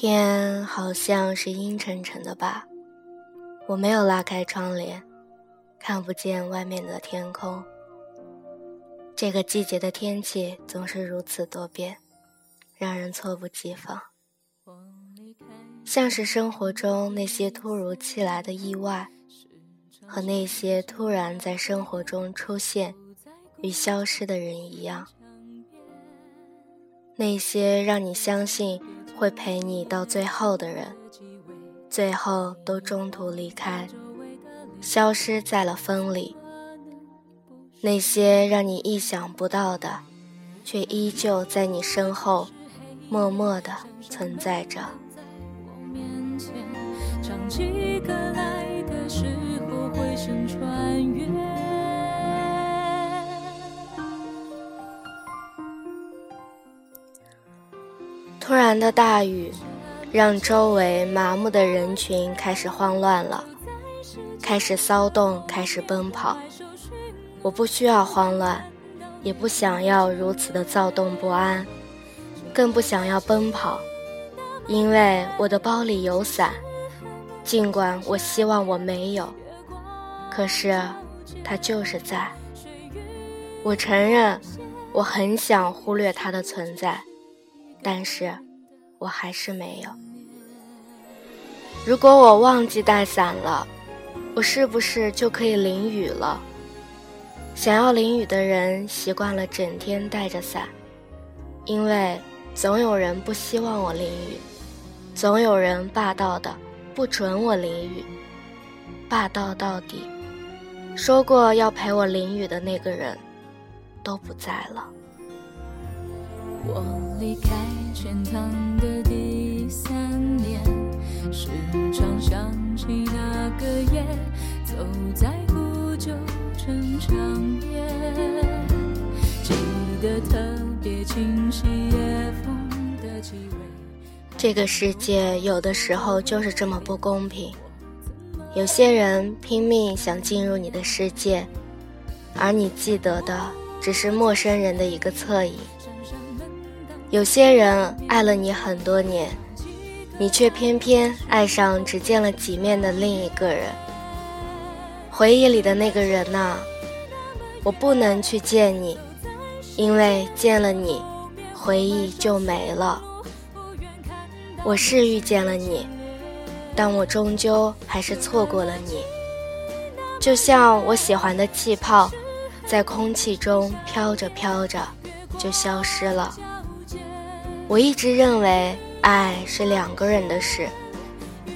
天好像是阴沉沉的吧？我没有拉开窗帘，看不见外面的天空。这个季节的天气总是如此多变，让人猝不及防，像是生活中那些突如其来的意外，和那些突然在生活中出现与消失的人一样。那些让你相信会陪你到最后的人，最后都中途离开，消失在了风里。那些让你意想不到的，却依旧在你身后默默的存在着。突然的大雨，让周围麻木的人群开始慌乱了，开始骚动，开始奔跑。我不需要慌乱，也不想要如此的躁动不安，更不想要奔跑，因为我的包里有伞。尽管我希望我没有，可是它就是在。我承认，我很想忽略它的存在。但是，我还是没有。如果我忘记带伞了，我是不是就可以淋雨了？想要淋雨的人习惯了整天带着伞，因为总有人不希望我淋雨，总有人霸道的不准我淋雨，霸道到底。说过要陪我淋雨的那个人，都不在了。我离开天堂的第三年，时常想起那个夜，走在古旧城墙边，记得特别清晰夜风的气味。这个世界有的时候就是这么不公平，有些人拼命想进入你的世界，而你记得的只是陌生人的一个侧影。有些人爱了你很多年，你却偏偏爱上只见了几面的另一个人。回忆里的那个人呐，我不能去见你，因为见了你，回忆就没了。我是遇见了你，但我终究还是错过了你。就像我喜欢的气泡，在空气中飘着飘着，就消失了。我一直认为爱是两个人的事，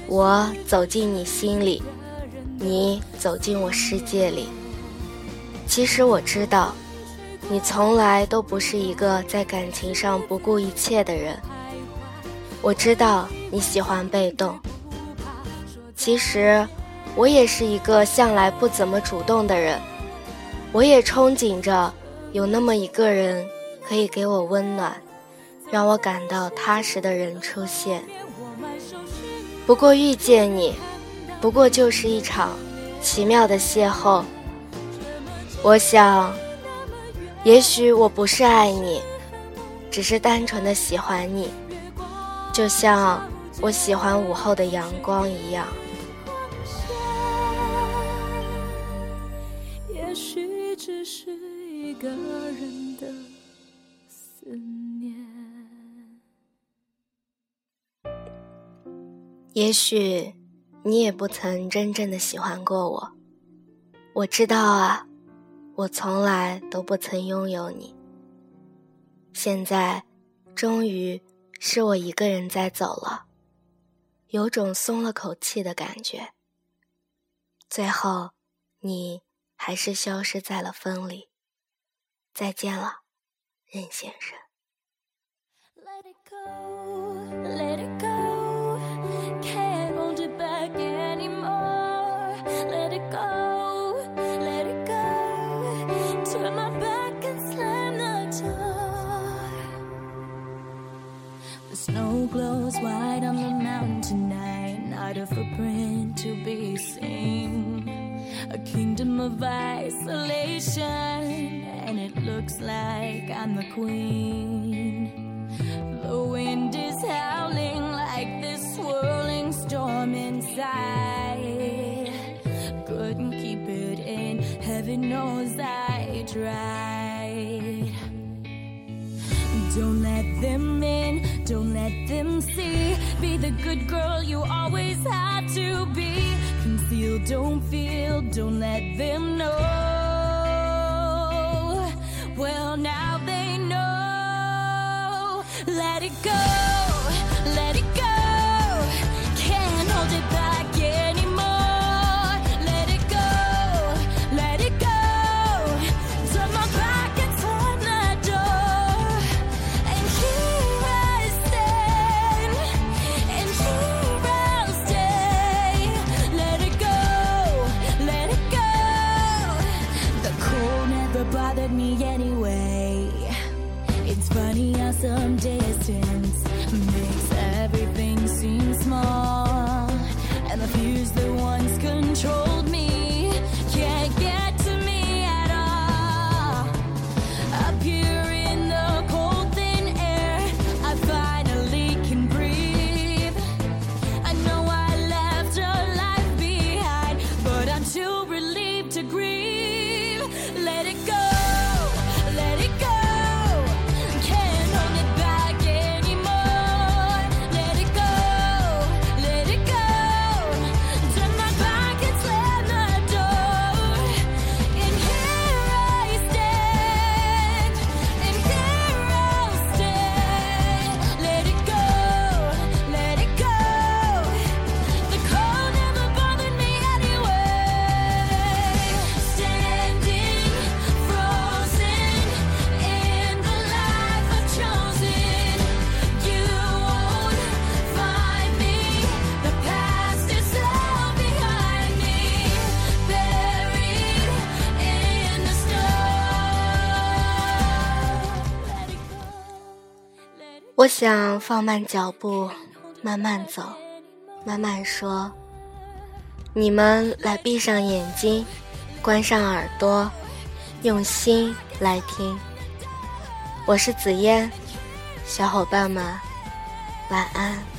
我走进你心里，你走进我世界里。其实我知道，你从来都不是一个在感情上不顾一切的人。我知道你喜欢被动。其实，我也是一个向来不怎么主动的人。我也憧憬着有那么一个人可以给我温暖。让我感到踏实的人出现。不过遇见你，不过就是一场奇妙的邂逅。我想，也许我不是爱你，只是单纯的喜欢你，就像我喜欢午后的阳光一样。也许只是一个人的思念。也许你也不曾真正的喜欢过我，我知道啊，我从来都不曾拥有你。现在，终于是我一个人在走了，有种松了口气的感觉。最后，你还是消失在了风里。再见了，任先生。Let it go, let it go. Of isolation, and it looks like I'm the queen. The wind is howling like this swirling storm inside. Couldn't keep it in, heaven knows I tried. Don't let them in, don't let them see. Be the good girl you always had to be. Conceal, don't feel, don't let them know. Never bothered me anyway. It's funny how some distance makes everything seem small. And the fears that once controlled me can't 我想放慢脚步，慢慢走，慢慢说。你们来闭上眼睛，关上耳朵，用心来听。我是紫嫣，小伙伴们，晚安。